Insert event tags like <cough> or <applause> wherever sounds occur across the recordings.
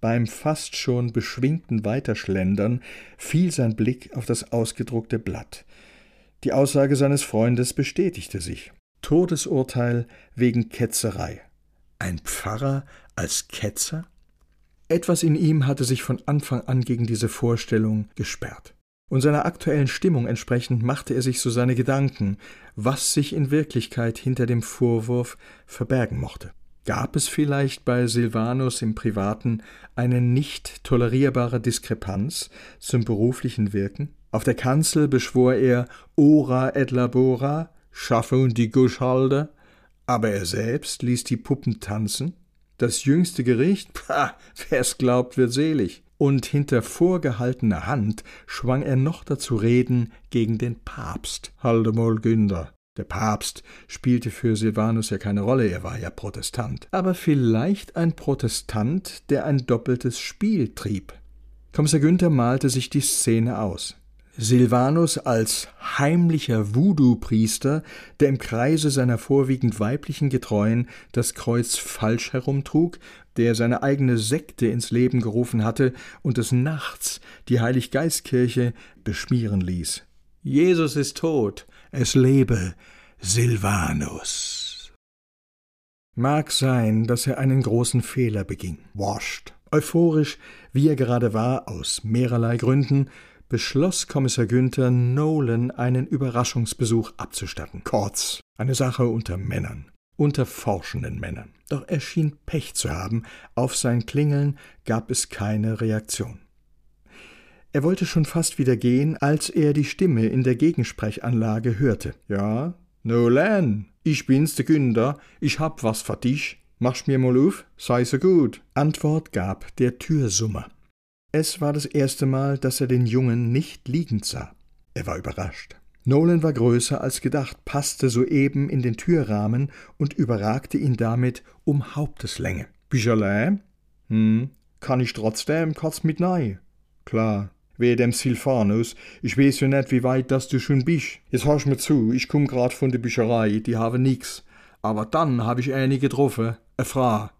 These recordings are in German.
Beim fast schon beschwingten Weiterschlendern fiel sein Blick auf das ausgedruckte Blatt. Die Aussage seines Freundes bestätigte sich. Todesurteil wegen Ketzerei. Ein Pfarrer als Ketzer? Etwas in ihm hatte sich von Anfang an gegen diese Vorstellung gesperrt. Und seiner aktuellen Stimmung entsprechend machte er sich so seine Gedanken, was sich in Wirklichkeit hinter dem Vorwurf verbergen mochte. Gab es vielleicht bei Silvanus im Privaten eine nicht tolerierbare Diskrepanz zum beruflichen Wirken? Auf der Kanzel beschwor er ora et labora, schaffe und die Guschhalde, aber er selbst ließ die Puppen tanzen? Das jüngste Gericht? <laughs> Pah, wer's glaubt, wird selig und hinter vorgehaltener Hand schwang er noch dazu Reden gegen den Papst. Haldemol Günder. Der Papst spielte für Silvanus ja keine Rolle, er war ja Protestant. Aber vielleicht ein Protestant, der ein doppeltes Spiel trieb. Kommissar Günther malte sich die Szene aus. Silvanus als heimlicher Voodoo-Priester, der im Kreise seiner vorwiegend weiblichen Getreuen das Kreuz falsch herumtrug, der seine eigene Sekte ins Leben gerufen hatte und des Nachts die Heiliggeistkirche beschmieren ließ. Jesus ist tot, es lebe Silvanus. Mag sein, dass er einen großen Fehler beging. Washed. Euphorisch, wie er gerade war, aus mehrerlei Gründen, beschloss Kommissar Günther, Nolan einen Überraschungsbesuch abzustatten. Kurz, eine Sache unter Männern, unter forschenden Männern. Doch er schien Pech zu haben, auf sein Klingeln gab es keine Reaktion. Er wollte schon fast wieder gehen, als er die Stimme in der Gegensprechanlage hörte. Ja, Nolan, ich bin's, der Günther, ich hab was für dich. Mach's mir mal auf, sei so gut. Antwort gab der Türsummer. Es war das erste Mal, dass er den Jungen nicht liegend sah. Er war überrascht. Nolan war größer als gedacht, passte soeben in den Türrahmen und überragte ihn damit um Haupteslänge. Bijalä? Hm, kann ich trotzdem kurz mit nei? Klar. Wer dem Silvanus, ich weiß ja nicht, wie weit das du schon bist. Jetzt hörst mir zu, ich komm grad von der Bücherei, die haben nix. Aber dann hab ich eine getroffen, a Frau.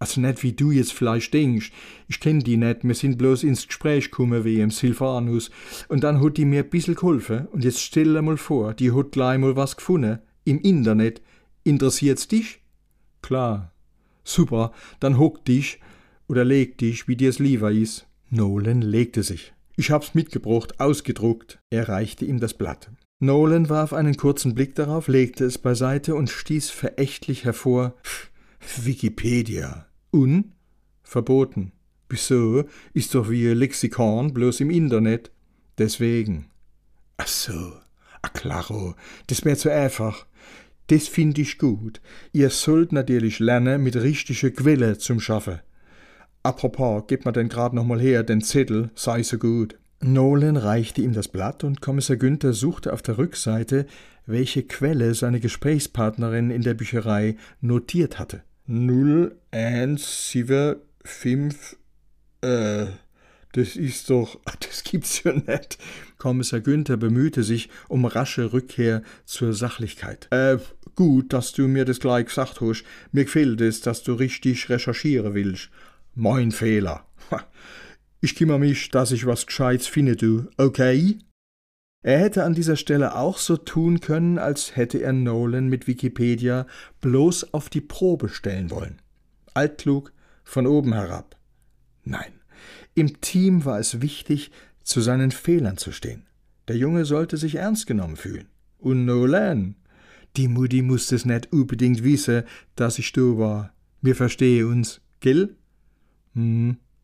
Also nicht wie du jetzt vielleicht denkst. Ich kenn die nicht, wir sind bloß ins Gespräch gekommen wie im Silvanus. Und dann hat die mir ein bisschen geholfen. Und jetzt stell dir mal vor, die hat gleich mal was gefunden. Im Internet. Interessiert's dich? Klar. Super, dann hock dich oder leg dich, wie dir's lieber ist. Nolan legte sich. Ich hab's mitgebracht, ausgedruckt. Er reichte ihm das Blatt. Nolan warf einen kurzen Blick darauf, legte es beiseite und stieß verächtlich hervor. Wikipedia. Un? Verboten. Wieso? Ist doch wie Lexikon, bloß im Internet. Deswegen. Ach so. Ah, klaro. Das wär zu einfach. Das find ich gut. Ihr sollt natürlich lernen mit richtige Quelle zum Schaffen. Apropos, gib mir denn grad noch mal her, den Zettel, sei so gut. Nolan reichte ihm das Blatt und Kommissar Günther suchte auf der Rückseite, welche Quelle seine Gesprächspartnerin in der Bücherei notiert hatte. 0175, äh, das ist doch, <laughs> das gibt's ja nicht. Kommissar Günther bemühte sich um rasche Rückkehr zur Sachlichkeit. Äh, gut, dass du mir das gleich gesagt hast. Mir gefällt es, dass du richtig recherchieren willst. Mein Fehler. Ich kümmere mich, dass ich was Gescheites finde, du. Okay? Er hätte an dieser Stelle auch so tun können, als hätte er Nolan mit Wikipedia bloß auf die Probe stellen wollen. Altklug, von oben herab. Nein, im Team war es wichtig, zu seinen Fehlern zu stehen. Der Junge sollte sich ernst genommen fühlen. Und Nolan, die Mutti musste es nicht unbedingt wissen, dass ich du war. Wir verstehen uns, gell? Hm,